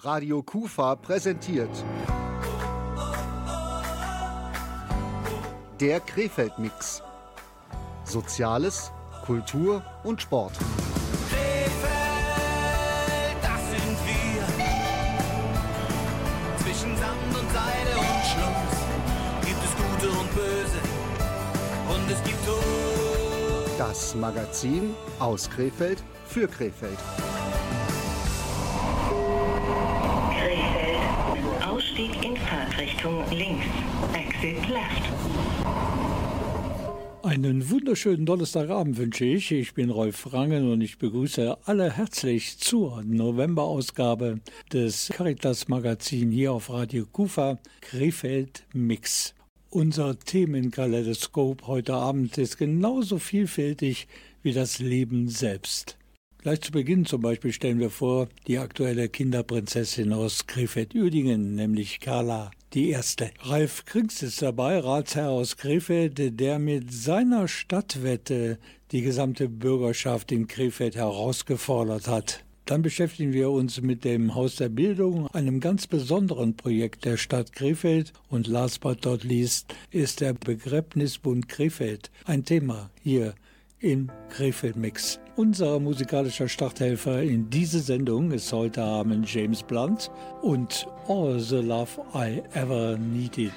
Radio Kufa präsentiert. Der Krefeld-Mix. Soziales, Kultur und Sport. Krefeld, das sind wir. Zwischen Sand und Seide und Schluss gibt es Gute und Böse. Und es gibt Tod. Das Magazin aus Krefeld für Krefeld. Krefeld. Fahrtrichtung links. Exit left. Einen wunderschönen Donnerstagabend wünsche ich. Ich bin Rolf Rangen und ich begrüße alle herzlich zur Novemberausgabe des Caritas Magazin hier auf Radio Kufa Krefeld Mix. Unser Themenkaleidoskop heute Abend ist genauso vielfältig wie das Leben selbst. Gleich zu Beginn zum Beispiel stellen wir vor die aktuelle Kinderprinzessin aus Krefeld-Uerdingen, nämlich Carla die erste. Ralf Kriegs ist dabei, Ratsherr aus Krefeld, der mit seiner Stadtwette die gesamte Bürgerschaft in Krefeld herausgefordert hat. Dann beschäftigen wir uns mit dem Haus der Bildung, einem ganz besonderen Projekt der Stadt Krefeld. Und last but not least ist der Begräbnisbund Krefeld ein Thema hier in Krefeld Mix. Unser musikalischer Starthelfer in diese Sendung ist heute Abend James Blunt und All the Love I Ever Needed.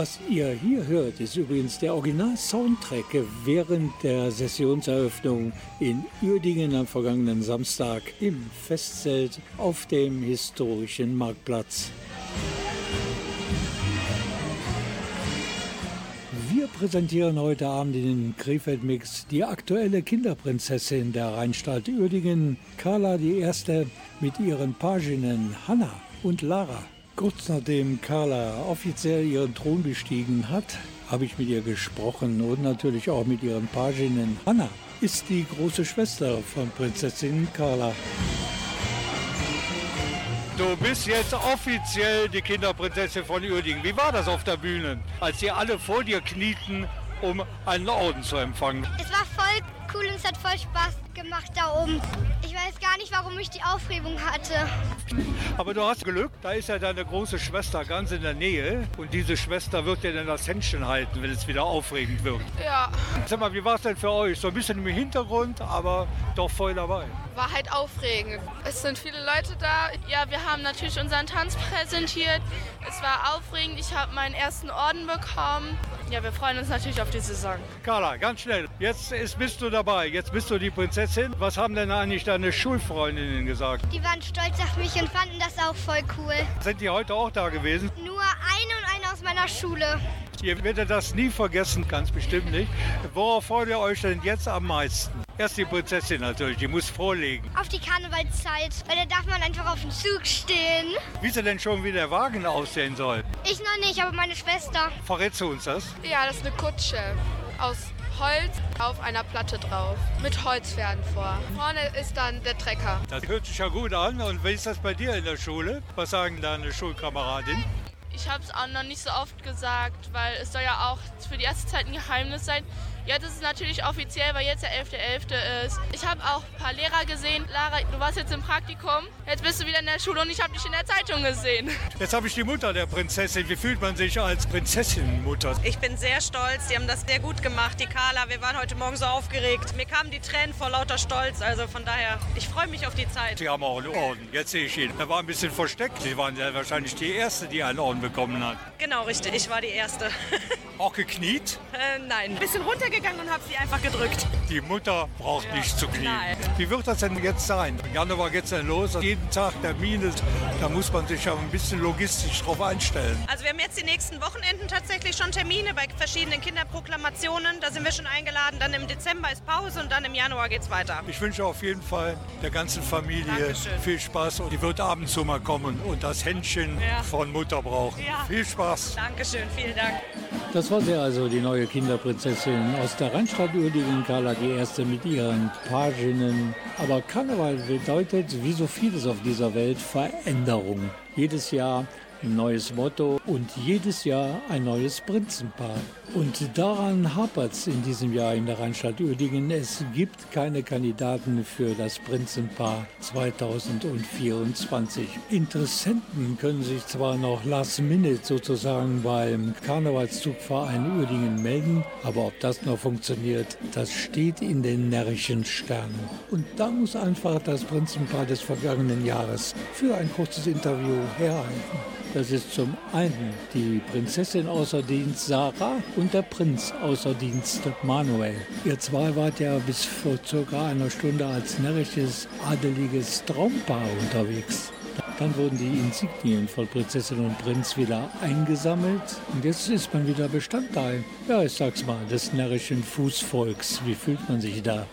Was ihr hier hört, ist übrigens der Original-Soundtrack während der Sessionseröffnung in Uerdingen am vergangenen Samstag im Festzelt auf dem historischen Marktplatz. Wir präsentieren heute Abend in den Krefeld-Mix die aktuelle Kinderprinzessin der Rheinstadt Uerdingen, Carla Erste, mit ihren Paginnen Hanna, und Lara. Kurz nachdem Carla offiziell ihren Thron bestiegen hat, habe ich mit ihr gesprochen und natürlich auch mit ihren Paginnen. Anna ist die große Schwester von Prinzessin Carla. Du bist jetzt offiziell die Kinderprinzessin von Uerdingen. Wie war das auf der Bühne, als sie alle vor dir knieten, um einen Orden zu empfangen? Es war voll cool und es hat voll Spaß gemacht da oben. Ich weiß gar nicht, warum ich die Aufregung hatte. Aber du hast Glück, da ist ja deine große Schwester ganz in der Nähe. Und diese Schwester wird dir dann das Händchen halten, wenn es wieder aufregend wird. Ja, Sag mal, wie war es denn für euch? So ein bisschen im Hintergrund, aber doch voll dabei. war halt aufregend. Es sind viele Leute da. Ja, wir haben natürlich unseren Tanz präsentiert. Es war aufregend. Ich habe meinen ersten Orden bekommen. Ja, wir freuen uns natürlich auf die Saison. Carla, ganz schnell. Jetzt ist, bist du dabei. Jetzt bist du die Prinzessin. Was haben denn eigentlich deine Schulfreundinnen gesagt? Die waren stolz auf mich und fanden das auch voll cool. Sind die heute auch da gewesen? Nur eine und eine aus meiner Schule. Ihr werdet das nie vergessen, ganz bestimmt nicht. Worauf freut ihr euch denn jetzt am meisten? Erst die Prinzessin natürlich, die muss vorlegen. Auf die Karnevalszeit, weil da darf man einfach auf dem Zug stehen. Wie sie denn schon wie der Wagen aussehen soll? Ich noch nicht, aber meine Schwester. Verrätst du uns das? Ja, das ist eine Kutsche aus Holz auf einer Platte drauf. Mit Holzpferden vor. Vorne ist dann der Trecker. Das hört sich ja gut an. Und wie ist das bei dir in der Schule? Was sagen deine Schulkameradin? Ich habe es auch noch nicht so oft gesagt, weil es soll ja auch für die erste Zeit ein Geheimnis sein. Jetzt ist es natürlich offiziell, weil jetzt der 11.11. ist. Ich habe auch ein paar Lehrer gesehen. Lara, du warst jetzt im Praktikum. Jetzt bist du wieder in der Schule und ich habe dich in der Zeitung gesehen. Jetzt habe ich die Mutter der Prinzessin. Wie fühlt man sich als Prinzessinmutter? Ich bin sehr stolz, die haben das sehr gut gemacht, die Carla. Wir waren heute Morgen so aufgeregt. Mir kamen die Tränen vor lauter Stolz. Also von daher, ich freue mich auf die Zeit. Sie haben auch einen Orden. Jetzt sehe ich ihn. Er war ein bisschen versteckt. Sie waren ja wahrscheinlich die Erste, die einen Orden bekommen hat. Genau, richtig. Ich war die Erste. Auch gekniet? äh, nein, ein bisschen runtergegangen und habe sie einfach gedrückt. Die Mutter braucht nicht zu knien. Nein. Wie wird das denn jetzt sein? Im Januar geht es dann los. Jeden Tag Termine. Da muss man sich ja ein bisschen logistisch drauf einstellen. Also wir haben jetzt die nächsten Wochenenden tatsächlich schon Termine bei verschiedenen Kinderproklamationen. Da sind wir schon eingeladen. Dann im Dezember ist Pause und dann im Januar geht's weiter. Ich wünsche auf jeden Fall der ganzen Familie Dankeschön. viel Spaß. Und die wird ab und zu mal kommen und das Händchen Ja. von Mutter brauchen. Ja. Viel Spaß. Dankeschön, vielen Dank. Das war sie also, die neue Kinderprinzessin aus der Rheinstadt Uerdingen, Carla die erste mit ihren Paginnen. Aber Karneval bedeutet, wie so vieles auf dieser Welt, Veränderung. Jedes Jahr ein neues Motto und jedes Jahr ein neues Prinzenpaar. Und daran hapert es in diesem Jahr in der Rheinstadt Uerdingen. Es gibt keine Kandidaten für das Prinzenpaar 2024. Interessenten können sich zwar noch last minute sozusagen beim Karnevalszugverein Uerdingen melden, aber ob das noch funktioniert, das steht in den närrischen Sternen. Und da muss einfach das Prinzenpaar des vergangenen Jahres für ein kurzes Interview herhalten. Das ist zum einen die Prinzessin außer Dienst Sarah und der Prinz außer Dienst Manuel. Ihr zwei wart ja bis vor circa einer Stunde als närrisches, adeliges Traumpaar unterwegs. Dann wurden die Insignien von Prinzessin und Prinz wieder eingesammelt und jetzt ist man wieder Bestandteil, ja ich sag's mal, des närrischen Fußvolks. Wie fühlt man sich da?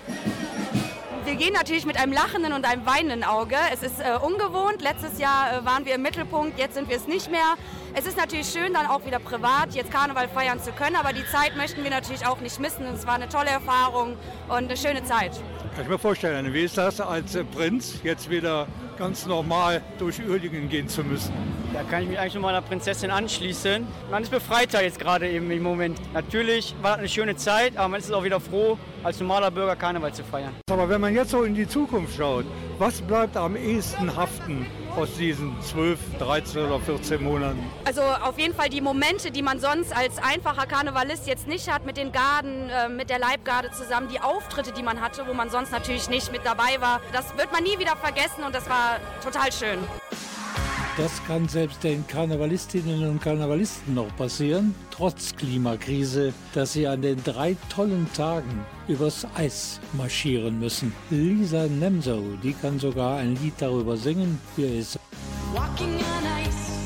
Wir gehen natürlich mit einem lachenden und einem weinenden Auge. Es ist äh, ungewohnt. Letztes Jahr äh, waren wir im Mittelpunkt, jetzt sind wir es nicht mehr. Es ist natürlich schön, dann auch wieder privat jetzt Karneval feiern zu können, aber die Zeit möchten wir natürlich auch nicht missen. Es war eine tolle Erfahrung und eine schöne Zeit. Kann ich mir vorstellen, wie ist das als äh, Prinz, jetzt wieder ganz normal durch Uerdingen gehen zu müssen? Da kann ich mich eigentlich nur meiner Prinzessin anschließen. Man ist befreiter jetzt gerade eben im Moment. Natürlich war das eine schöne Zeit, aber man ist auch wieder froh, als normaler Bürger Karneval zu feiern. Aber wenn man jetzt so in die Zukunft schaut, was bleibt am ehesten haften aus diesen 12, 13 oder 14 Monaten? Also auf jeden Fall die Momente, die man sonst als einfacher Karnevalist jetzt nicht hat, mit den Garden, äh, mit der Leibgarde zusammen, die Auftritte, die man hatte, wo man sonst natürlich nicht mit dabei war, das wird man nie wieder vergessen und das war total schön. Das kann selbst den Karnevalistinnen und Karnevalisten noch passieren, trotz Klimakrise, dass sie an den drei tollen Tagen übers Eis marschieren müssen. Lisa Nemso, die kann sogar ein Lied darüber singen. Hier ist Walking on ice.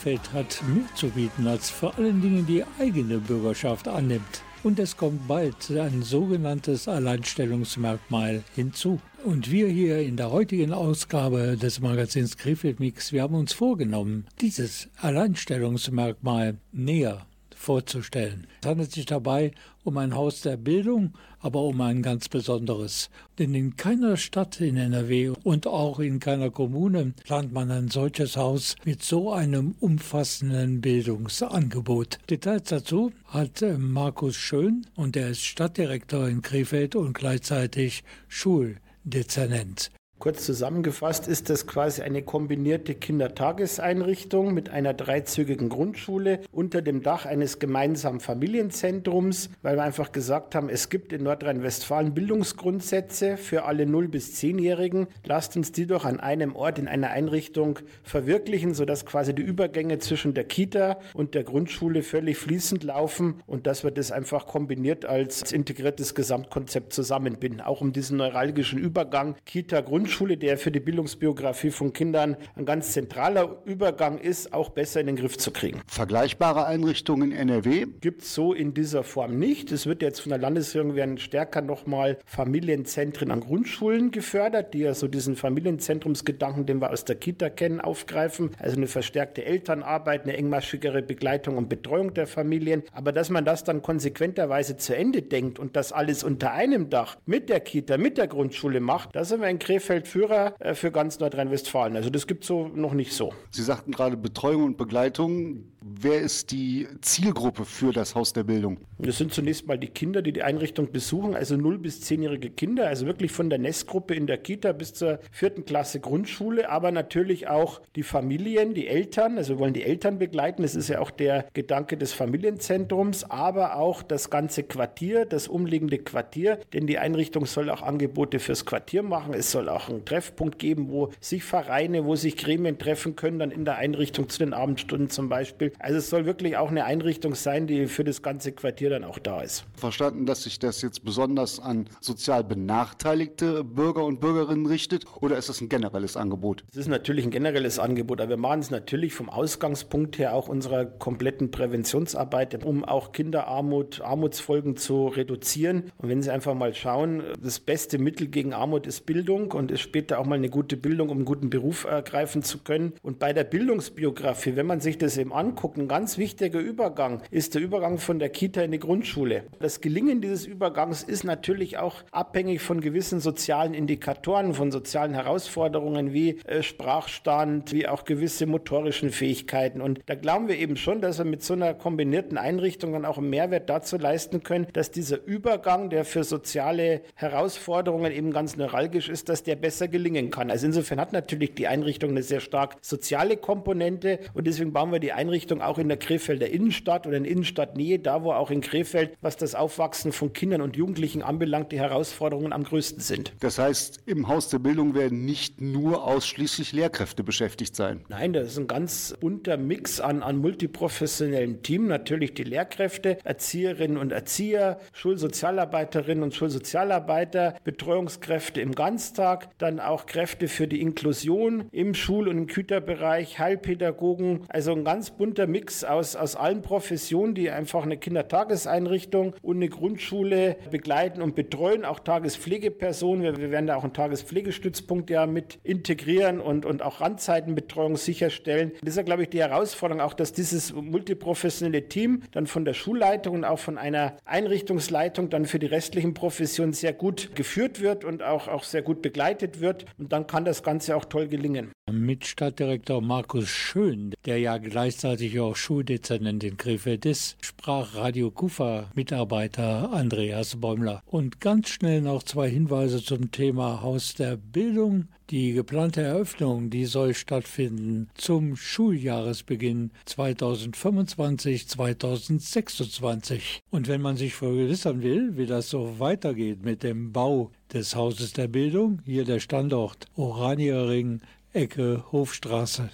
Krefeld hat mehr zu bieten, als vor allen Dingen die eigene Bürgerschaft annimmt. Und es kommt bald ein sogenanntes Alleinstellungsmerkmal hinzu. Und wir hier in der heutigen Ausgabe des Magazins Krefeld Mix, wir haben uns vorgenommen, dieses Alleinstellungsmerkmal näher vorzustellen. Es handelt sich dabei um ein Haus der Bildung, aber um ein ganz besonderes. Denn in keiner Stadt in NRW und auch in keiner Kommune plant man ein solches Haus mit so einem umfassenden Bildungsangebot. Details dazu hat äh, Markus Schön und er ist Stadtdirektor in Krefeld und gleichzeitig Schuldezernent. Kurz zusammengefasst ist das quasi eine kombinierte Kindertageseinrichtung mit einer dreizügigen Grundschule unter dem Dach eines gemeinsamen Familienzentrums, weil wir einfach gesagt haben, es gibt in Nordrhein-Westfalen Bildungsgrundsätze für alle 0- bis 10-Jährigen. Lasst uns die doch an einem Ort in einer Einrichtung verwirklichen, sodass quasi die Übergänge zwischen der Kita und der Grundschule völlig fließend laufen und dass wir das einfach kombiniert als integriertes Gesamtkonzept zusammenbinden, auch um diesen neuralgischen Übergang Kita-Grundschule Grundschule, der für die Bildungsbiografie von Kindern ein ganz zentraler Übergang ist, auch besser in den Griff zu kriegen. Vergleichbare Einrichtungen in NRW? Gibt es so in dieser Form nicht. Es wird jetzt von der Landesregierung werden stärker nochmal Familienzentren an Grundschulen gefördert, die ja so diesen Familienzentrumsgedanken, den wir aus der Kita kennen, aufgreifen. Also eine verstärkte Elternarbeit, eine engmaschigere Begleitung und Betreuung der Familien. Aber dass man das dann konsequenterweise zu Ende denkt und das alles unter einem Dach mit der Kita, mit der Grundschule macht, da sind wir in Krefeld Führer äh, für ganz Nordrhein-Westfalen. Also das gibt es so noch nicht so. Sie sagten gerade Betreuung und Begleitung. Wer ist die Zielgruppe für das Haus der Bildung? Das sind zunächst mal die Kinder, die die Einrichtung besuchen, also 0- bis 10-jährige Kinder, also wirklich von der Nestgruppe in der Kita bis zur vierten Klasse Grundschule, aber natürlich auch die Familien, die Eltern, also wir wollen die Eltern begleiten, das ist ja auch der Gedanke des Familienzentrums, aber auch das ganze Quartier, das umliegende Quartier, denn die Einrichtung soll auch Angebote fürs Quartier machen, es soll auch einen Treffpunkt geben, wo sich Vereine, wo sich Gremien treffen können, dann in der Einrichtung zu den Abendstunden zum Beispiel. Also es soll wirklich auch eine Einrichtung sein, die für das ganze Quartier dann auch da ist. Verstanden, dass sich das jetzt besonders an sozial benachteiligte Bürger und Bürgerinnen richtet oder ist das ein generelles Angebot? Es ist natürlich ein generelles Angebot, aber wir machen es natürlich vom Ausgangspunkt her auch unserer kompletten Präventionsarbeit, um auch Kinderarmut, Armutsfolgen zu reduzieren. Und wenn Sie einfach mal schauen, das beste Mittel gegen Armut ist Bildung und ist später auch mal eine gute Bildung, um einen guten Beruf ergreifen zu können. Und bei der Bildungsbiografie, wenn man sich das eben anguckt, ein ganz wichtiger Übergang ist der Übergang von der Kita in die Grundschule. Das Gelingen dieses Übergangs ist natürlich auch abhängig von gewissen sozialen Indikatoren, von sozialen Herausforderungen wie äh, Sprachstand, wie auch gewisse motorischen Fähigkeiten. Und da glauben wir eben schon, dass wir mit so einer kombinierten Einrichtung dann auch einen Mehrwert dazu leisten können, dass dieser Übergang, der für soziale Herausforderungen eben ganz neuralgisch ist, dass der besser gelingen kann. Also insofern hat natürlich die Einrichtung eine sehr stark soziale Komponente und deswegen bauen wir die Einrichtung auch in der Krefelder Innenstadt oder in Innenstadtnähe, da wo auch in Krefeld, was das Aufwachsen von Kindern und Jugendlichen anbelangt, die Herausforderungen am größten sind. Das heißt, im Haus der Bildung werden nicht nur ausschließlich Lehrkräfte beschäftigt sein. Nein, das ist ein ganz bunter Mix an, an multiprofessionellen Team. Natürlich die Lehrkräfte, Erzieherinnen und Erzieher, Schulsozialarbeiterinnen und Schulsozialarbeiter, Betreuungskräfte im Ganztag, dann auch Kräfte für die Inklusion im Schul- und im Güterbereich, Heilpädagogen, also ein ganz bunter Mix aus, aus allen Professionen, die einfach eine Kindertageseinrichtung und eine Grundschule begleiten und betreuen, auch Tagespflegepersonen. Wir, wir werden da auch einen Tagespflegestützpunkt ja mit integrieren und, und auch Randzeitenbetreuung sicherstellen. Das ist ja, glaube ich, die Herausforderung auch, dass dieses multiprofessionelle Team dann von der Schulleitung und auch von einer Einrichtungsleitung dann für die restlichen Professionen sehr gut geführt wird und auch, auch sehr gut begleitet wird. Und dann kann das Ganze auch toll gelingen. Mit Stadtdirektor Markus Schön, der ja gleichzeitig Schuldezernent in Krefeld ist, sprach Radio Kufa Mitarbeiter Andreas Bäumler. Und ganz schnell noch zwei Hinweise zum Thema Haus der Bildung. Die geplante Eröffnung, die soll stattfinden zum Schuljahresbeginn 2025-2026. Und wenn man sich vergewissern will, wie das so weitergeht mit dem Bau des Hauses der Bildung, hier der Standort Oranierring, Ecke Hofstraße.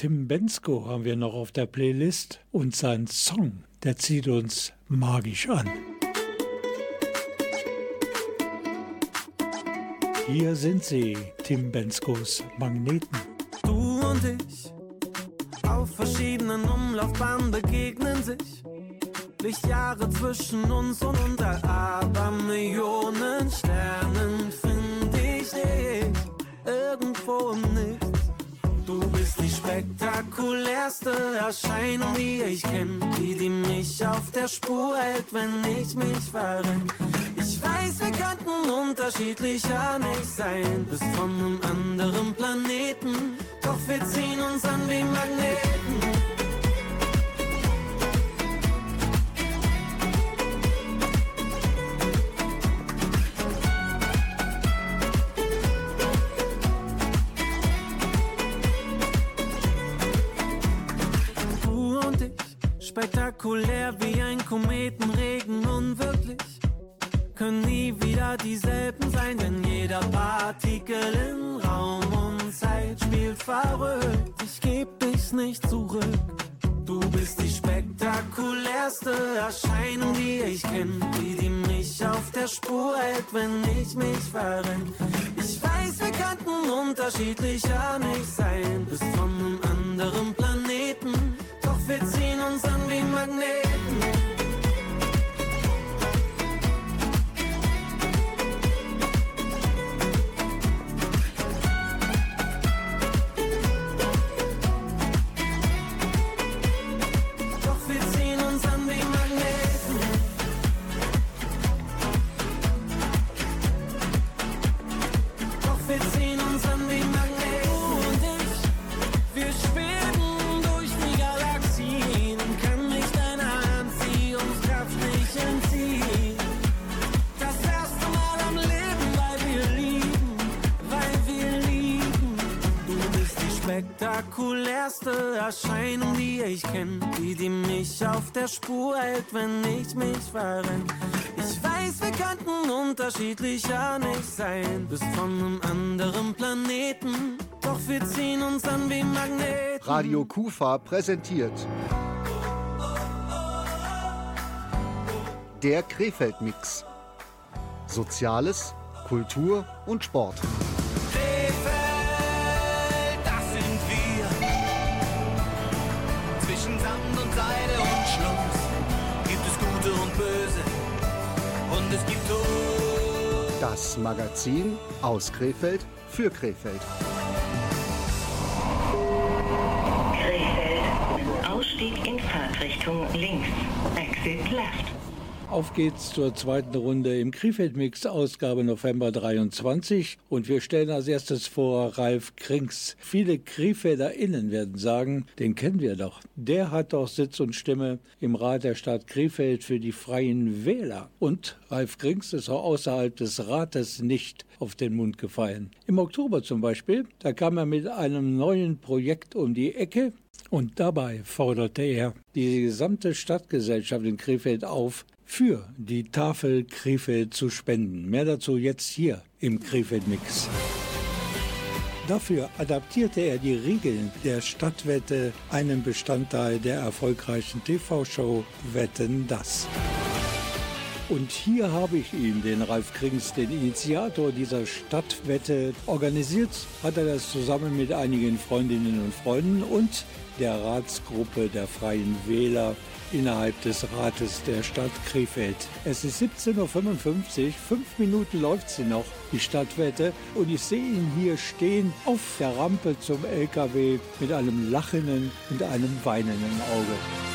Tim Bensko haben wir noch auf der Playlist und sein Song, der zieht uns magisch an. Hier sind sie, Tim Benskos Magneten. Du und ich Auf verschiedenen Umlaufbahnen begegnen sich Lichtjahre zwischen uns und unter Abermillionen Sternen finde ich dich irgendwo im Nichts. Du bist die spektakulärste Erscheinung, die ich kenne, die, die mich auf der Spur hält, wenn ich mich verrenn. Ich weiß, wir könnten unterschiedlicher nicht sein, bist von einem anderen Planeten, doch wir ziehen uns an wie Magneten. Dieselben sein, wenn jeder Partikel in Raum und Zeit spielt verrückt. Ich geb dich nicht zurück. Du bist die spektakulärste Erscheinung, die ich kenn, die, die mich auf der Spur hält, wenn ich mich verrenn. Ich weiß, wir könnten unterschiedlicher nicht sein, bist von einem anderen Planeten, doch wir ziehen uns an wie Magneten. Spektakulärste Erscheinung, die ich kenn, die, die mich auf der Spur hält, wenn ich mich verrenn. Ich weiß, wir könnten unterschiedlicher nicht sein, bist von einem anderen Planeten, doch wir ziehen uns an wie Magneten. Radio Kufa präsentiert der Krefeld-Mix. Soziales, Kultur und Sport. Das Magazin aus Krefeld für Krefeld. Krefeld. Ausstieg in Fahrtrichtung links. Exit left. Auf geht's zur zweiten Runde im Krefeld-Mix, Ausgabe November 23. Und wir stellen als erstes vor Ralf Krings. Viele KrefelderInnen werden sagen, den kennen wir doch. Der hat doch Sitz und Stimme im Rat der Stadt Krefeld für die Freien Wähler. Und Ralf Krings ist auch außerhalb des Rates nicht auf den Mund gefallen. Im Oktober zum Beispiel, da kam er mit einem neuen Projekt um die Ecke. Und dabei forderte er die gesamte Stadtgesellschaft in Krefeld auf, für die Tafel Krefeld zu spenden. Mehr dazu jetzt hier im Krefeld-Mix. Dafür adaptierte er die Regeln der Stadtwette, einen Bestandteil der erfolgreichen TV-Show Wetten das. Und hier habe ich ihn, den Ralf Krings, den Initiator dieser Stadtwette. Organisiert hat er das zusammen mit einigen Freundinnen und Freunden und der Ratsgruppe der Freien Wähler innerhalb des Rates der Stadt Krefeld. Es ist 17.55 Uhr, fünf Minuten läuft sie noch, die Stadtwette, und ich sehe ihn hier stehen auf der Rampe zum LKW mit einem lachenden und einem weinenden Auge.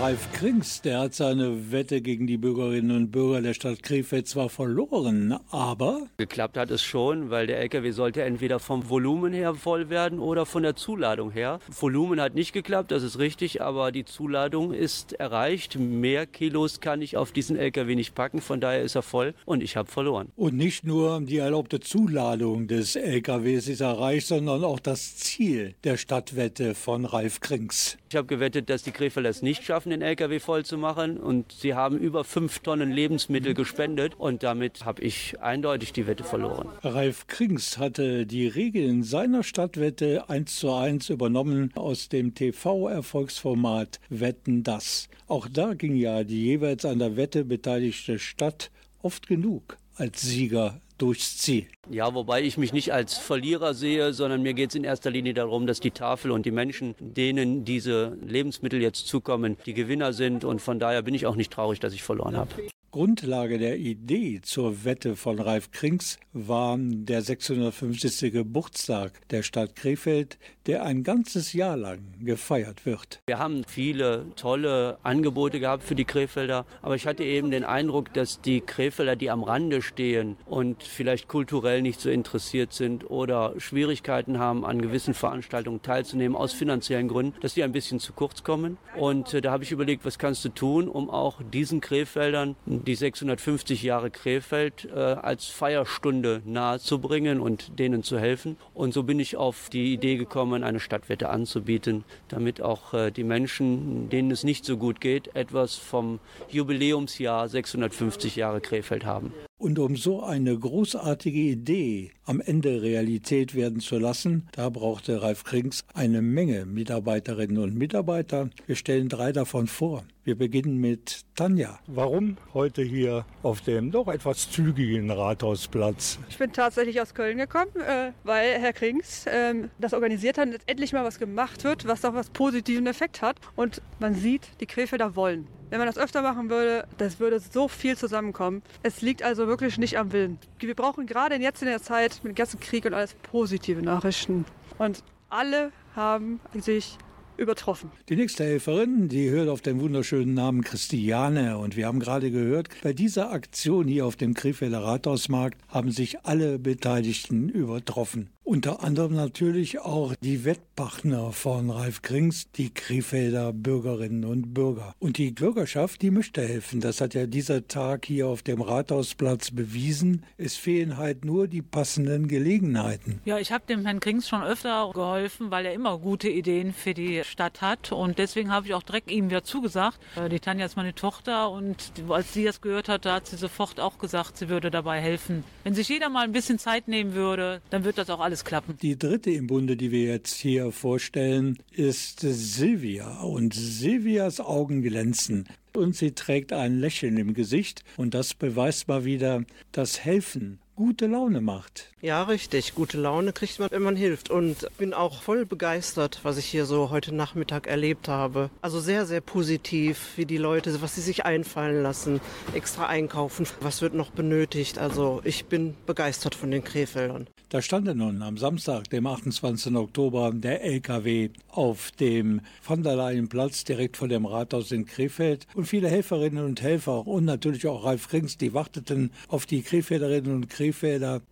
Ralf Krings, der hat seine Wette gegen die Bürgerinnen und Bürger der Stadt Krefeld zwar verloren, aber Geklappt hat es schon, weil der LKW sollte entweder vom Volumen her voll werden oder von der Zuladung her. Volumen hat nicht geklappt, das ist richtig, aber die Zuladung ist erreicht. Mehr Kilos kann ich auf diesen LKW nicht packen, von daher ist er voll und ich habe verloren. Und nicht nur die erlaubte Zuladung des LKWs ist erreicht, sondern auch das Ziel der Stadtwette von Ralf Krings. Ich habe gewettet, dass die Krefelder es nicht schaffen, den LKW voll zu machen und sie haben über fünf Tonnen Lebensmittel gespendet und damit habe ich eindeutig die Wette verloren. Ralf Krings hatte die Regeln seiner Stadtwette eins zu eins übernommen aus dem TV-Erfolgsformat Wetten das. Auch da ging ja die jeweils an der Wette beteiligte Stadt oft genug als Sieger durchs Ziel. Ja, wobei ich mich nicht als Verlierer sehe, sondern mir geht es in erster Linie darum, dass die Tafel und die Menschen, denen diese Lebensmittel jetzt zukommen, die Gewinner sind. Und von daher bin ich auch nicht traurig, dass ich verloren habe. Grundlage der Idee zur Wette von Ralf Krings war der 650. Geburtstag der Stadt Krefeld, der ein ganzes Jahr lang gefeiert wird. Wir haben viele tolle Angebote gehabt für die Krefelder, aber ich hatte eben den Eindruck, dass die Krefelder, die am Rande stehen und vielleicht kulturell nicht so interessiert sind oder Schwierigkeiten haben, an gewissen Veranstaltungen teilzunehmen, aus finanziellen Gründen, dass die ein bisschen zu kurz kommen. Und äh, da habe ich überlegt, was kannst du tun, um auch diesen Krefeldern die 650 Jahre Krefeld äh, als Feierstunde nahezubringen und denen zu helfen. Und so bin ich auf die Idee gekommen, eine Stadtwette anzubieten, damit auch äh, die Menschen, denen es nicht so gut geht, etwas vom Jubiläumsjahr 650 Jahre Krefeld haben. Und um so eine großartige Idee am Ende Realität werden zu lassen, da brauchte Ralf Krings eine Menge Mitarbeiterinnen und Mitarbeiter. Wir stellen drei davon vor. Wir beginnen mit Tanja. Warum heute hier auf dem doch etwas zügigen Rathausplatz? Ich bin tatsächlich aus Köln gekommen, äh, weil Herr Krings ähm, das organisiert hat, dass endlich mal was gemacht wird, was auch was positiven Effekt hat. Und man sieht, die Krefelder wollen. Wenn man das öfter machen würde, das würde so viel zusammenkommen. Es liegt also wirklich nicht am Willen. Wir brauchen gerade jetzt in der Zeit mit dem ganzen Krieg und alles positive Nachrichten. Und alle haben sich übertroffen. Die nächste Helferin, die hört auf den wunderschönen Namen Christiane. Und wir haben gerade gehört, bei dieser Aktion hier auf dem Krefelder Rathausmarkt haben sich alle Beteiligten übertroffen. Unter anderem natürlich auch die Wettpartner von Ralf Krings, die Krefelder Bürgerinnen und Bürger. Und die Bürgerschaft, die möchte helfen. Das hat ja dieser Tag hier auf dem Rathausplatz bewiesen. Es fehlen halt nur die passenden Gelegenheiten. Ja, ich habe dem Herrn Krings schon öfter geholfen, weil er immer gute Ideen für die Stadt hat. Und deswegen habe ich auch direkt ihm wieder zugesagt. Äh, Die Tanja ist meine Tochter und als sie das gehört hat, hat sie sofort auch gesagt, sie würde dabei helfen. Wenn sich jeder mal ein bisschen Zeit nehmen würde, dann wird das auch alles klappen. Die dritte im Bunde, die wir jetzt hier vorstellen, ist Silvia. Und Silvias Augen glänzen. Und sie trägt ein Lächeln im Gesicht. Und das beweist mal wieder, dass Helfen gute Laune macht. Ja, richtig. Gute Laune kriegt man, wenn man hilft. Und bin auch voll begeistert, was ich hier so heute Nachmittag erlebt habe. Also sehr, sehr positiv, wie die Leute, was sie sich einfallen lassen, extra einkaufen. Was wird noch benötigt? Also ich bin begeistert von den Krefeldern. Da stand nun am Samstag, dem 28. Oktober, der LKW auf dem Van der Leyen Platz direkt vor dem Rathaus in Krefeld. Und viele Helferinnen und Helfer und natürlich auch Ralf Krings, die warteten auf die Krefelderinnen und Krefelder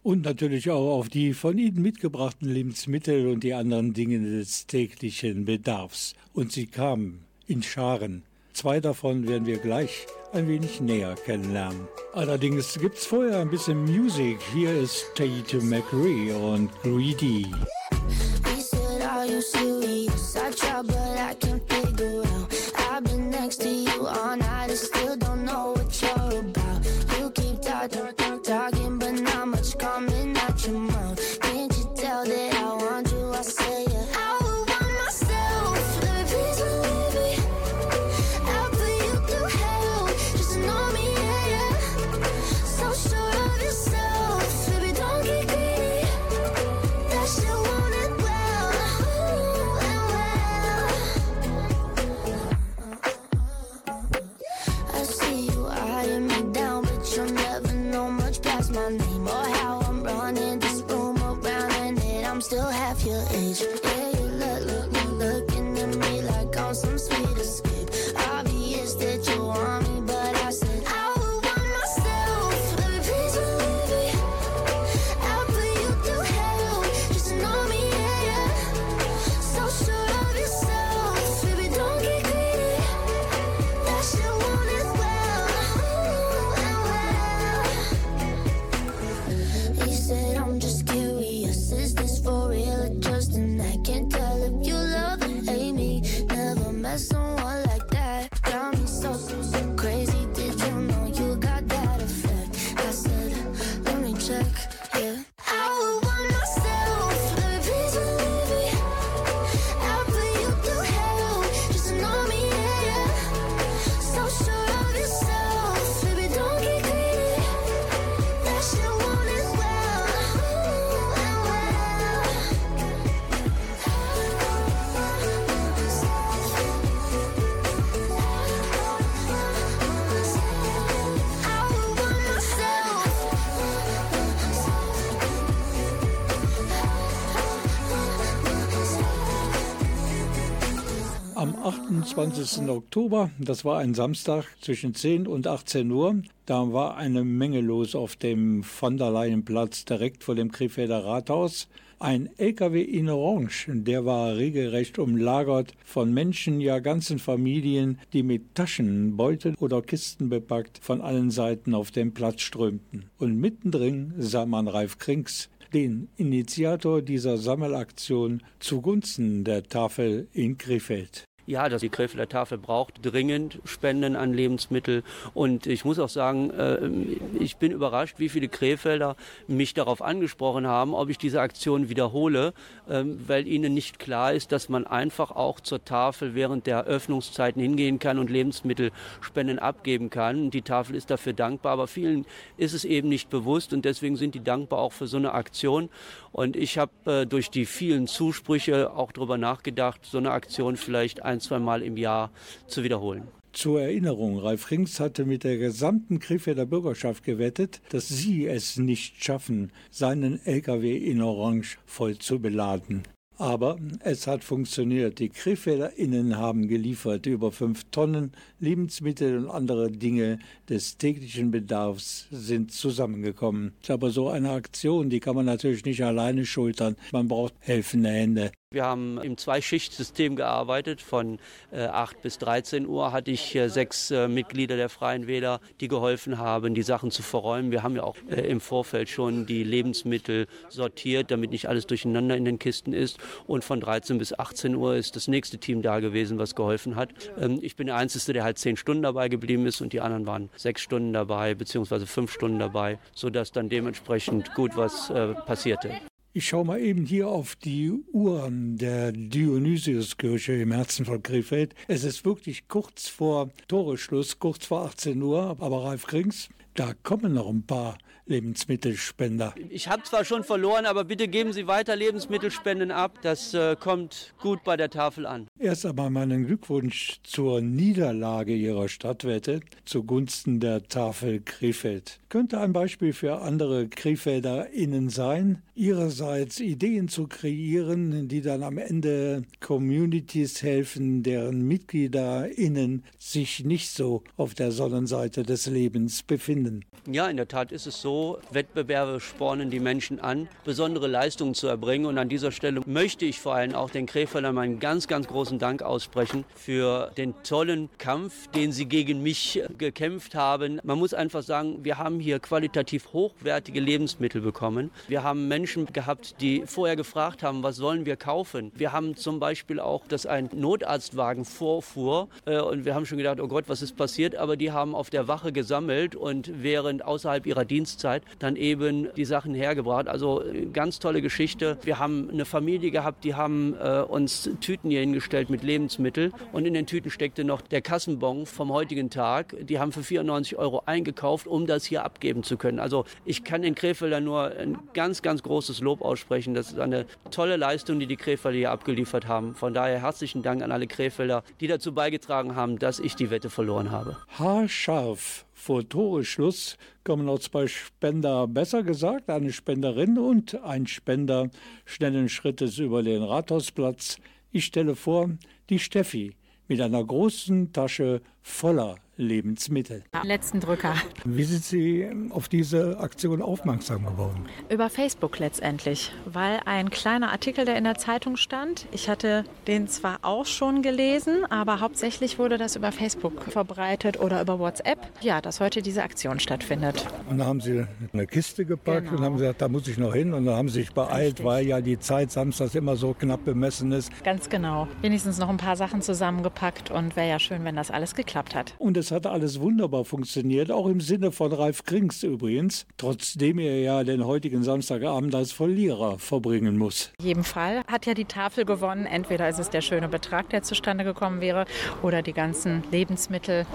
und natürlich auch auf die von ihnen mitgebrachten Lebensmittel und die anderen Dinge des täglichen Bedarfs. Und sie kamen in Scharen. Zwei davon werden wir gleich ein wenig näher kennenlernen. Allerdings gibt's vorher ein bisschen Musik. Hier ist Tate McRae und Greedy. Next to you all 28. Oktober, das war ein Samstag zwischen 10 und 18 Uhr. Da war eine Menge los auf dem von der Leyenplatz direkt vor dem Krefelder Rathaus. Ein LKW in Orange, der war regelrecht umlagert von Menschen, ja ganzen Familien, die mit Taschen, Beuteln oder Kisten bepackt von allen Seiten auf den Platz strömten. Und mittendrin sah man Ralf Krings, den Initiator dieser Sammelaktion zugunsten der Tafel in Krefeld. Ja, dass die Krefelder Tafel braucht dringend Spenden an Lebensmittel. Und ich muss auch sagen, äh, ich bin überrascht, wie viele Krefelder mich darauf angesprochen haben, ob ich diese Aktion wiederhole, ähm, weil ihnen nicht klar ist, dass man einfach auch zur Tafel während der Öffnungszeiten hingehen kann und Lebensmittelspenden abgeben kann. Die Tafel ist dafür dankbar, aber vielen ist es eben nicht bewusst und deswegen sind die dankbar auch für so eine Aktion. Und ich habe äh, durch die vielen Zusprüche auch darüber nachgedacht, so eine Aktion vielleicht ein, zwei Mal im Jahr zu wiederholen. Zur Erinnerung, Ralf Rings hatte mit der gesamten Krefelder Bürgerschaft gewettet, dass sie es nicht schaffen, seinen LKW in Orange voll zu beladen. Aber es hat funktioniert. Die KrefelderInnen haben geliefert. Über fünf Tonnen Lebensmittel und andere Dinge des täglichen Bedarfs sind zusammengekommen. Aber so eine Aktion, die kann man natürlich nicht alleine schultern. Man braucht helfende Hände. Wir haben im Zweischichtsystem gearbeitet. Von äh, 8 bis 13 Uhr hatte ich äh, sechs äh, Mitglieder der Freien Wähler, die geholfen haben, die Sachen zu verräumen. Wir haben ja auch äh, im Vorfeld schon die Lebensmittel sortiert, damit nicht alles durcheinander in den Kisten ist. Und von 13 bis 18 Uhr ist das nächste Team da gewesen, was geholfen hat. Ähm, ich bin der Einzige, der halt zehn Stunden dabei geblieben ist und die anderen waren sechs Stunden dabei, beziehungsweise fünf Stunden dabei, sodass dann dementsprechend gut was äh, passierte. Ich schaue mal eben hier auf die Uhren der Dionysiuskirche im Herzen von Krefeld. Es ist wirklich kurz vor Toreschluss, kurz vor 18 Uhr, aber Ralf Krings, da kommen noch ein paar Lebensmittelspender. Ich habe zwar schon verloren, aber bitte geben Sie weiter Lebensmittelspenden ab. Das äh, kommt gut bei der Tafel an. Erst einmal meinen Glückwunsch zur Niederlage Ihrer Stadtwette zugunsten der Tafel Krefeld. Könnte ein Beispiel für andere KrefelderInnen sein, ihrerseits Ideen zu kreieren, die dann am Ende Communities helfen, deren MitgliederInnen sich nicht so auf der Sonnenseite des Lebens befinden. Ja, in der Tat ist es so, Wettbewerbe spornen die Menschen an, besondere Leistungen zu erbringen. Und an dieser Stelle möchte ich vor allem auch den Krefeldern meinen ganz, ganz großen Dank aussprechen für den tollen Kampf, den sie gegen mich gekämpft haben. Man muss einfach sagen, wir haben hier qualitativ hochwertige Lebensmittel bekommen. Wir haben Menschen gehabt, die vorher gefragt haben, was sollen wir kaufen. Wir haben zum Beispiel auch, dass ein Notarztwagen vorfuhr äh, und wir haben schon gedacht, oh Gott, was ist passiert? Aber die haben auf der Wache gesammelt und während außerhalb ihrer Dienstzeit dann eben die Sachen hergebracht. Also äh, ganz tolle Geschichte. Wir haben eine Familie gehabt, die haben äh, uns Tüten hier hingestellt mit Lebensmitteln und in den Tüten steckte noch der Kassenbon vom heutigen Tag. Die haben für 94 Euro eingekauft, um das hier abgeben zu können. Also ich kann den Krefelder nur ein ganz, ganz großes Lob aussprechen. Das ist eine tolle Leistung, die die Krefelder hier abgeliefert haben. Von daher herzlichen Dank an alle Krefelder, die dazu beigetragen haben, dass ich die Wette verloren habe. Haarscharf vor Toreschluss kommen noch zwei Spender, besser gesagt, eine Spenderin und ein Spender schnellen Schrittes über den Rathausplatz. Ich stelle vor, die Steffi mit einer großen Tasche voller Lebensmittel. Letzten Drücker. Wie sind Sie auf diese Aktion aufmerksam geworden? Über Facebook letztendlich, weil ein kleiner Artikel, der in der Zeitung stand, ich hatte den zwar auch schon gelesen, aber hauptsächlich wurde das über Facebook verbreitet oder über WhatsApp. Ja, dass heute diese Aktion stattfindet. Und da haben Sie eine Kiste gepackt genau. und haben gesagt, da muss ich noch hin. Und dann haben Sie sich beeilt, Richtig. weil ja die Zeit samstags immer so knapp bemessen ist. Ganz genau. Wenigstens noch ein paar Sachen zusammengepackt und wäre ja schön, wenn das alles geklappt hat. Und es hat alles wunderbar funktioniert, auch im Sinne von Ralf Krings übrigens, trotzdem er ja den heutigen Samstagabend als Verlierer verbringen muss. In jedem Fall hat ja die Tafel gewonnen. Entweder ist es der schöne Betrag, der zustande gekommen wäre, oder die ganzen Lebensmittel.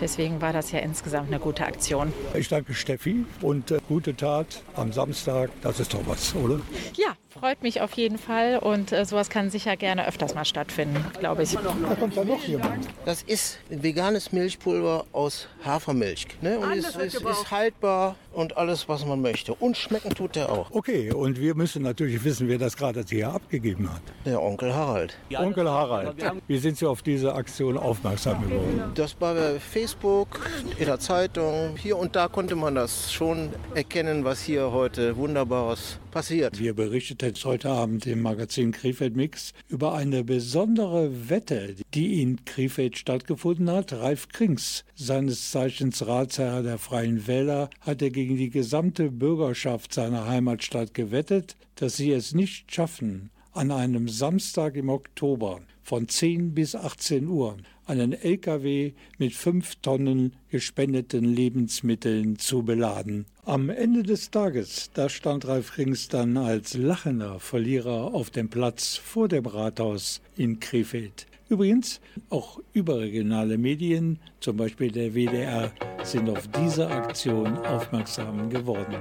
Deswegen war das ja insgesamt eine gute Aktion. Ich danke Steffi und äh, gute Tat am Samstag. Das ist doch was, oder? Ja, freut mich auf jeden Fall und äh, sowas kann sicher gerne öfters mal stattfinden, glaube ich. Da kommt da noch jemand. Das ist veganes Milchpulver Traubenpulver aus Hafermilch. Ne? Und ist, gebraucht. ist haltbar und alles, was man möchte. Und schmecken tut der auch. Okay, und wir müssen natürlich wissen, wer das gerade hier abgegeben hat. Der Onkel Harald. Onkel Harald, wie sind Sie auf diese Aktion aufmerksam geworden? Das war bei Facebook, in der Zeitung. Hier und da konnte man das schon erkennen, was hier heute Wunderbares passiert. Wir berichtet jetzt heute Abend im Magazin Krefeld Mix über eine besondere Wette, die in Krefeld stattgefunden hat. Ralf Krings, seines Zeichens Ratsherr der Freien Wähler, hatte gegen die gesamte Bürgerschaft seiner Heimatstadt gewettet, dass sie es nicht schaffen, an einem Samstag im Oktober von 10 bis 18 Uhr einen LKW mit fünf Tonnen gespendeten Lebensmitteln zu beladen. Am Ende des Tages, da stand Ralf Rings dann als lachender Verlierer auf dem Platz vor dem Rathaus in Krefeld. Übrigens, auch überregionale Medien, zum Beispiel der WDR, sind auf diese Aktion aufmerksam geworden.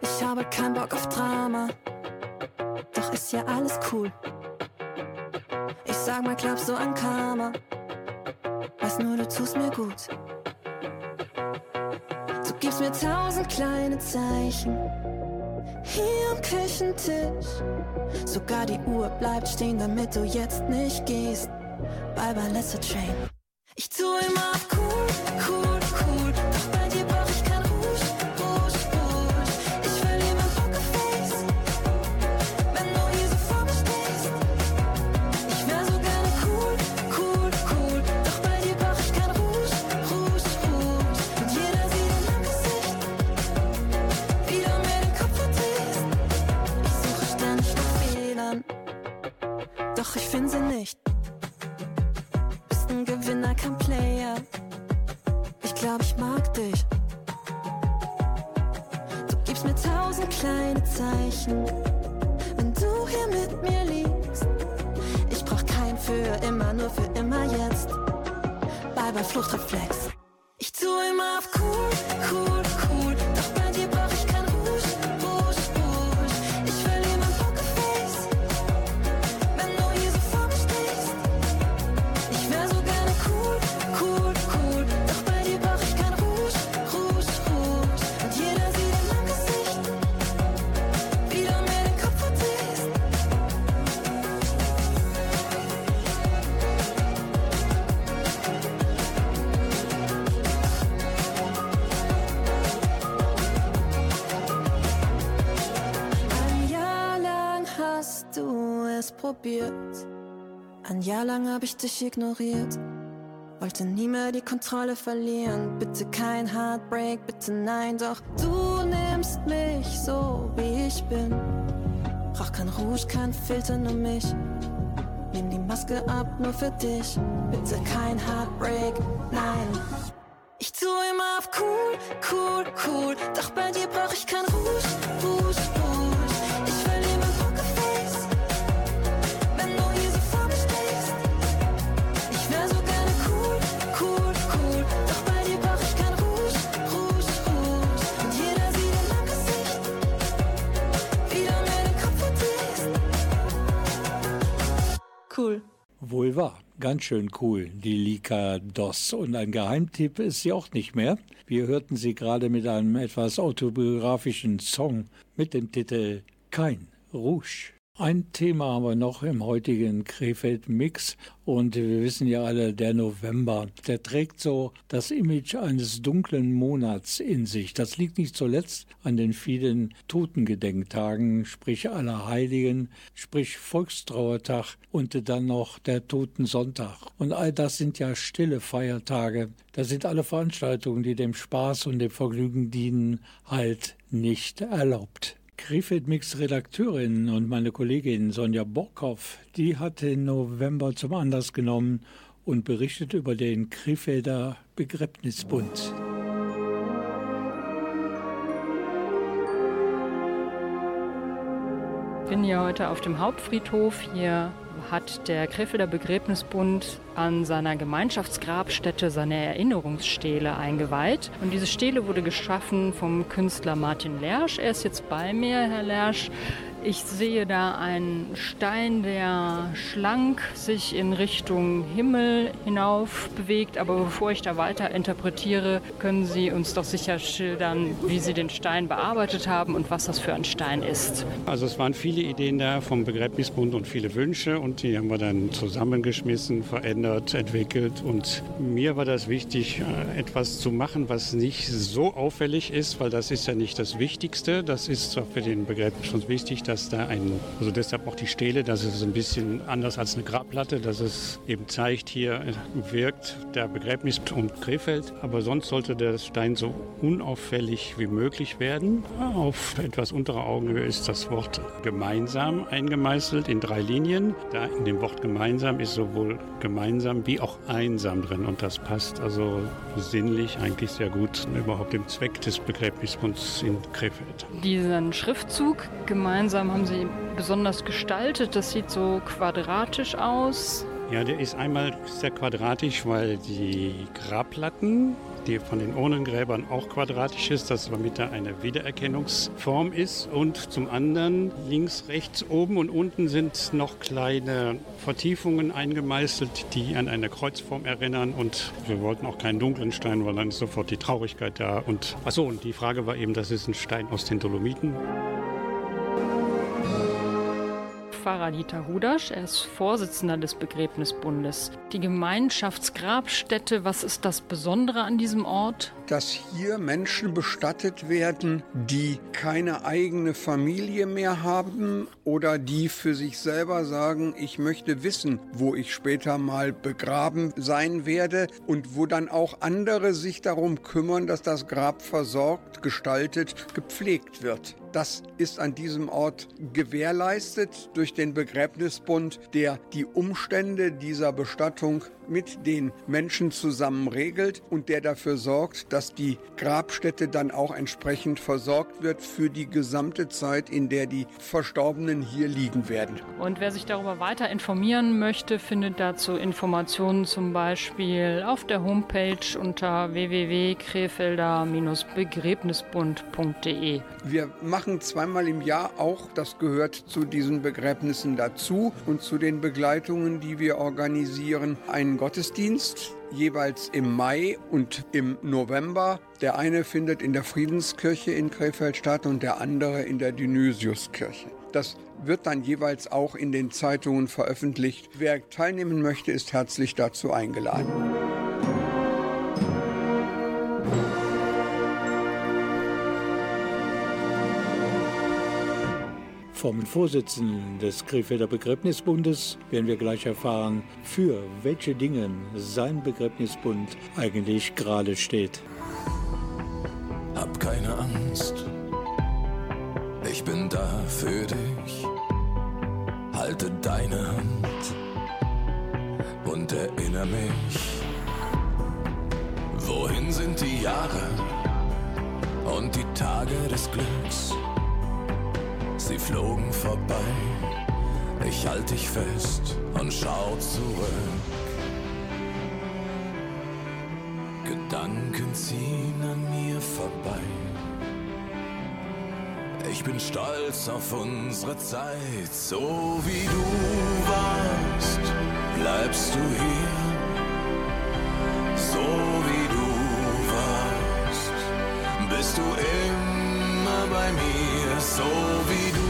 Ich habe keinen Bock auf Drama, doch ist ja alles cool. Ich sag mal, glaubst du an Karma? Weiß nur, du tust mir gut. Du gibst mir tausend kleine Zeichen. Hier am Küchentisch. Sogar die Uhr bleibt stehen, damit du jetzt nicht gehst. Bye bye, let's a train. Ich tu immer cool, cool, cool. Doch bei dir ich find sie nicht. Bist ein Gewinner, kein Player. Ich glaub, ich mag dich. Du gibst mir tausend kleine Zeichen, wenn du hier mit mir liegst. Ich brauch kein für immer, nur für immer jetzt. Bye bye Fluchtreflex. Ich tu immer auf cool, cool, probiert. Ein Jahr lang hab ich dich ignoriert. Wollte nie mehr die Kontrolle verlieren. Bitte kein Heartbreak, bitte nein, doch du nimmst mich so wie ich bin. Brauch kein Rouge, kein Filter, nur mich. Nimm die Maske ab, nur für dich. Bitte kein Heartbreak, nein. Ich tu immer auf cool, cool, cool. Doch bei dir brauch ich kein Rouge, Rouge, Rouge. Wohl wahr, ganz schön cool, die Lika Doss. Und ein Geheimtipp ist sie auch nicht mehr. Wir hörten sie gerade mit einem etwas autobiografischen Song mit dem Titel Kein Rouge. Ein Thema haben wir noch im heutigen Krefeld-Mix und wir wissen ja alle, der November, der trägt so das Image eines dunklen Monats in sich. Das liegt nicht zuletzt an den vielen Totengedenktagen, sprich Allerheiligen, sprich Volkstrauertag und dann noch der Totensonntag. Und all das sind ja stille Feiertage. Da sind alle Veranstaltungen, die dem Spaß und dem Vergnügen dienen, halt nicht erlaubt. Krefeld Mix Redakteurin und meine Kollegin Sonja Borkhoff, die hat den November zum Anlass genommen und berichtet über den Krefelder Begräbnisbund. Ich bin hier heute auf dem Hauptfriedhof. Hier hat der Krefelder Begräbnisbund an seiner Gemeinschaftsgrabstätte seine Erinnerungsstele eingeweiht. Und diese Stele wurde geschaffen vom Künstler Martin Lersch. Er ist jetzt bei mir, Herr Lersch. Ich sehe da einen Stein, der schlank sich in Richtung Himmel hinauf bewegt. Aber bevor ich da weiter interpretiere, können Sie uns doch sicher schildern, wie Sie den Stein bearbeitet haben und was das für ein Stein ist. Also es waren viele Ideen da vom Begräbnisbund und viele Wünsche und die haben wir dann zusammengeschmissen, verändert, entwickelt. Und mir war das wichtig, äh, etwas zu machen, was nicht so auffällig ist, weil das ist ja nicht das Wichtigste. Das ist zwar für den Begräbnisbund wichtig, dass dass da ein, also deshalb auch die Stele, dass es ein bisschen anders als eine Grabplatte, dass es eben zeigt, hier wirkt der Begräbnis und Krefeld, aber sonst sollte der Stein so unauffällig wie möglich werden. Auf etwas unterer Augenhöhe ist das Wort gemeinsam eingemeißelt in drei Linien. Da in dem Wort gemeinsam ist sowohl gemeinsam wie auch einsam drin und das passt also sinnlich eigentlich sehr gut überhaupt dem Zweck des Begräbnisbunds in Krefeld. Diesen Schriftzug gemeinsam haben Sie besonders gestaltet. Das sieht so quadratisch aus. Ja, der ist einmal sehr quadratisch, weil die Grabplatten, die von den Urnengräbern auch quadratisch ist, das damit da eine Wiedererkennungsform ist. Und zum anderen links, rechts, oben und unten sind noch kleine Vertiefungen eingemeißelt, die an eine Kreuzform erinnern. Und wir wollten auch keinen dunklen Stein, weil dann ist sofort die Traurigkeit da. Und achso, und die Frage war eben, das ist ein Stein aus den Dolomiten. Pfarrer Dieter Hudasch. Er ist Vorsitzender des Begräbnisbundes. Die Gemeinschaftsgrabstätte, was ist das Besondere an diesem Ort? Dass hier Menschen bestattet werden, die keine eigene Familie mehr haben oder die für sich selber sagen, ich möchte wissen, wo ich später mal begraben sein werde und wo dann auch andere sich darum kümmern, dass das Grab versorgt, gestaltet, gepflegt wird. Das ist an diesem Ort gewährleistet durch den Begräbnisbund, der die Umstände dieser Bestattung mit den Menschen zusammen regelt und der dafür sorgt, dass die Grabstätte dann auch entsprechend versorgt wird für die gesamte Zeit, in der die Verstorbenen hier liegen werden. Und wer sich darüber weiter informieren möchte, findet dazu Informationen zum Beispiel auf der Homepage unter www.krefelder-begräbnisbund.de. Wir machen zweimal im Jahr auch, das gehört zu diesen Begräbnissen dazu und zu den Begleitungen, die wir organisieren, einen Gottesdienst jeweils im Mai und im November. Der eine findet in der Friedenskirche in Krefeld statt und der andere in der Dionysiuskirche. Das wird dann jeweils auch in den Zeitungen veröffentlicht. Wer teilnehmen möchte, ist herzlich dazu eingeladen. Vom Vorsitzenden des Krefelder Begräbnisbundes werden wir gleich erfahren, für welche Dinge sein Begräbnisbund eigentlich gerade steht. Hab keine Angst, ich bin da für dich. Halte deine Hand und erinnere mich. Wohin sind die Jahre und die Tage des Glücks? Sie flogen vorbei, ich halte dich fest und schau zurück. Gedanken ziehen an mir vorbei. Ich bin stolz auf unsere Zeit, so wie du warst, bleibst du hier. So wie du warst, bist du immer bei mir, so wie du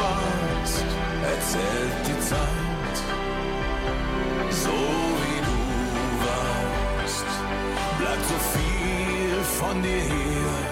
warst, erzählt die Zeit. So wie du warst, bleibt so viel von dir hier.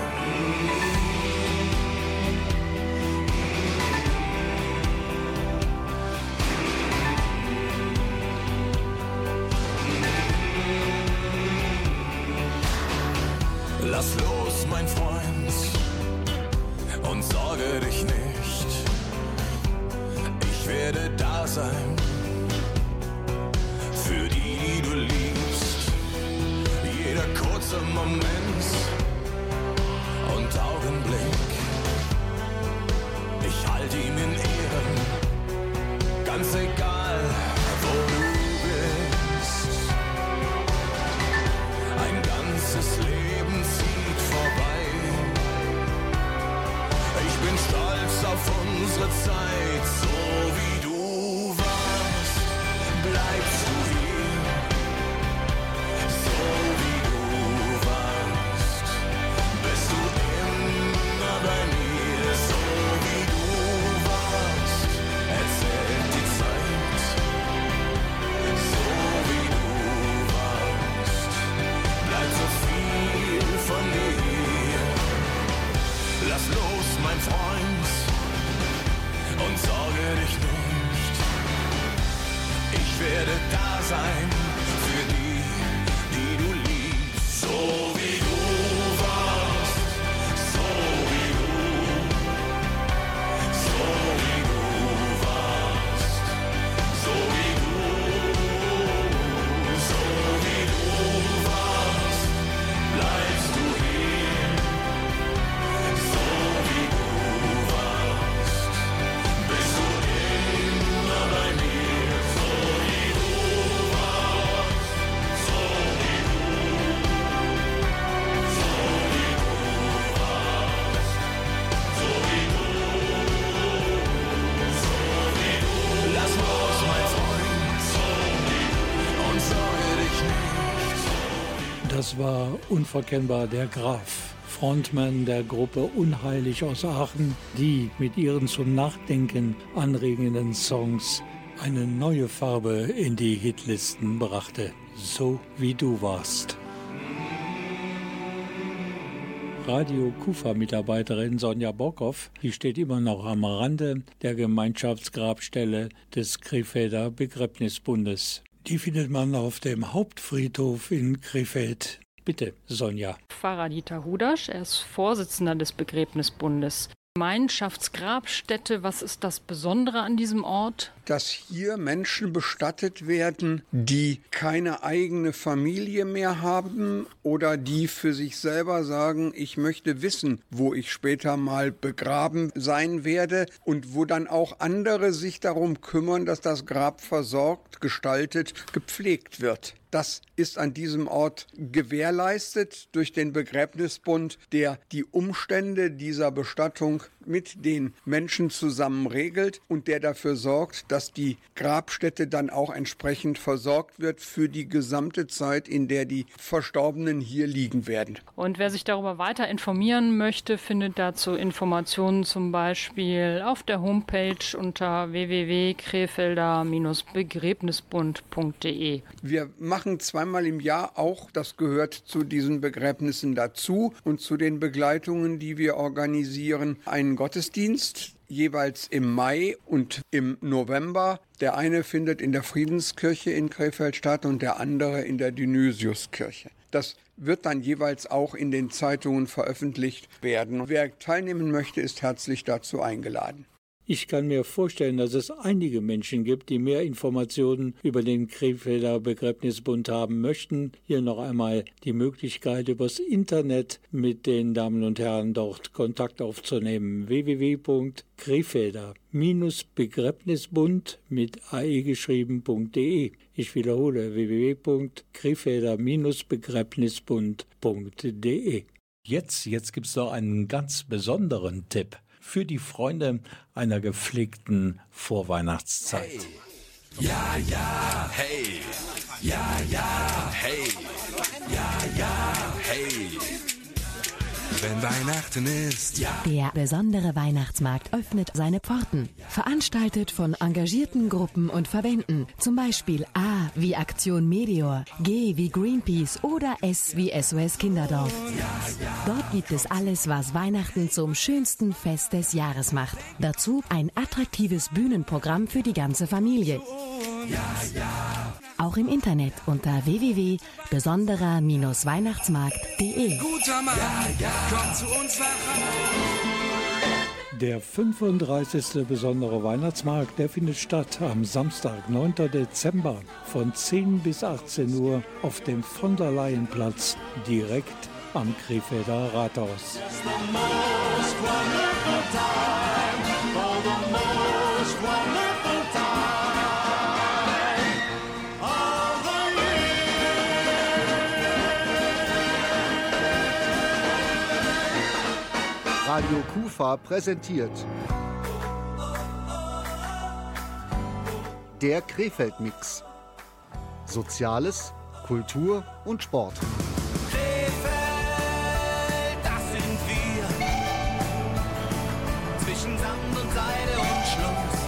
Das war unverkennbar der Graf, Frontman der Gruppe Unheilig aus Aachen, die mit ihren zum Nachdenken anregenden Songs eine neue Farbe in die Hitlisten brachte. So wie du warst. Radio Kufa-Mitarbeiterin Sonja Bockhoff, die steht immer noch am Rande der Gemeinschaftsgrabstelle des Krefelder Begräbnisbundes. Die findet man auf dem Hauptfriedhof in Krefeld. Bitte, Sonja. Pfarrer Dieter Hudasch, er ist Vorsitzender des Begräbnisbundes. Gemeinschaftsgrabstätte, was ist das Besondere an diesem Ort? Dass hier Menschen bestattet werden, die keine eigene Familie mehr haben oder die für sich selber sagen, ich möchte wissen, wo ich später mal begraben sein werde und wo dann auch andere sich darum kümmern, dass das Grab versorgt, gestaltet, gepflegt wird. Das ist an diesem Ort gewährleistet durch den Begräbnisbund, der die Umstände dieser Bestattung mit den Menschen zusammen regelt und der dafür sorgt, dass die Grabstätte dann auch entsprechend versorgt wird für die gesamte Zeit, in der die Verstorbenen hier liegen werden. Und wer sich darüber weiter informieren möchte, findet dazu Informationen zum Beispiel auf der Homepage unter www.krefelder-begräbnisbund.de. Wir machen zweimal im Jahr auch, das gehört zu diesen Begräbnissen dazu und zu den Begleitungen, die wir organisieren, einen Gottesdienst jeweils im Mai und im November. Der eine findet in der Friedenskirche in Krefeld statt und der andere in der Dionysiuskirche. Das wird dann jeweils auch in den Zeitungen veröffentlicht werden. Wer teilnehmen möchte, ist herzlich dazu eingeladen. Ich kann mir vorstellen, dass es einige Menschen gibt, die mehr Informationen über den Krefelder Begräbnisbund haben möchten. Hier noch einmal die Möglichkeit, übers Internet mit den Damen und Herren dort Kontakt aufzunehmen. www.krefelder-begräbnisbund mit ae geschrieben.de. Ich wiederhole www.krefelder-begräbnisbund.de. Jetzt, jetzt gibt's noch einen ganz besonderen Tipp für die Freunde einer gepflegten Vorweihnachtszeit. Ja, ja, hey. Ja, ja, hey. Ja, ja, hey. Wenn Weihnachten ist, ja. Der besondere Weihnachtsmarkt öffnet seine Pforten. Veranstaltet von engagierten Gruppen und Verbänden. Zum Beispiel A wie Aktion Meteor, G wie Greenpeace oder S wie SOS Kinderdorf. Dort gibt es alles, was Weihnachten zum schönsten Fest des Jahres macht. Dazu ein attraktives Bühnenprogramm für die ganze Familie. Auch im Internet unter www.besonderer-weihnachtsmarkt.de. Guter Mann, komm zu uns nach Der 35. besondere Weihnachtsmarkt, der findet statt am Samstag, 9. Dezember von 10 bis 18 Uhr auf dem von der Leyenplatz direkt am Krefelder Rathaus. Radio Kufa präsentiert der Krefeld-Mix. Soziales, Kultur und Sport. Krefeld, das sind wir. Zwischen Sand und Seide und Schluss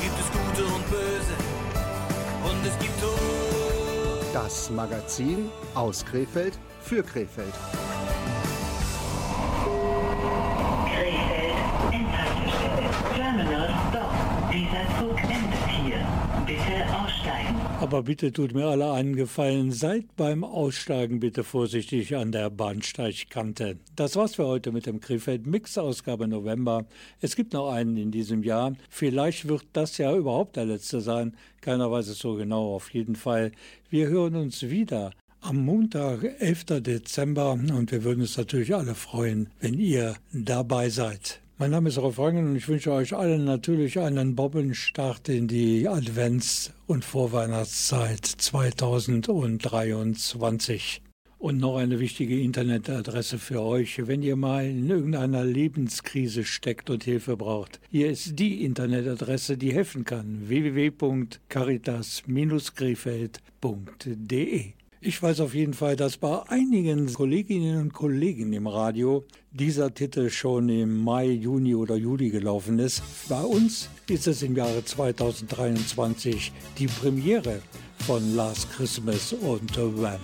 gibt es Gute und Böse und es gibt Tod. Das Magazin aus Krefeld für Krefeld. Krefeld, Zug endet hier. Bitte aussteigen. Aber bitte tut mir alle einen Gefallen, seid beim Aussteigen bitte vorsichtig an der Bahnsteigkante. Das war's für heute mit dem Krefeld Mix Ausgabe November. Es gibt noch einen in diesem Jahr. Vielleicht wird das ja überhaupt der letzte sein. Keiner weiß es so genau. Auf jeden Fall. Wir hören uns wieder am Montag, 11. Dezember und wir würden uns natürlich alle freuen, wenn ihr dabei seid. Mein Name ist Rolf Rangen und ich wünsche euch allen natürlich einen Bombenstart in die Advents- und Vorweihnachtszeit 2023. Und noch eine wichtige Internetadresse für euch, wenn ihr mal in irgendeiner Lebenskrise steckt und Hilfe braucht. Hier ist die Internetadresse, die helfen kann: www.caritas-krefeld.de. Ich weiß auf jeden Fall, dass bei einigen Kolleginnen und Kollegen im Radio dieser Titel schon im Mai, Juni oder Juli gelaufen ist. Bei uns ist es im Jahre 2023 die Premiere von Last Christmas und The Wham.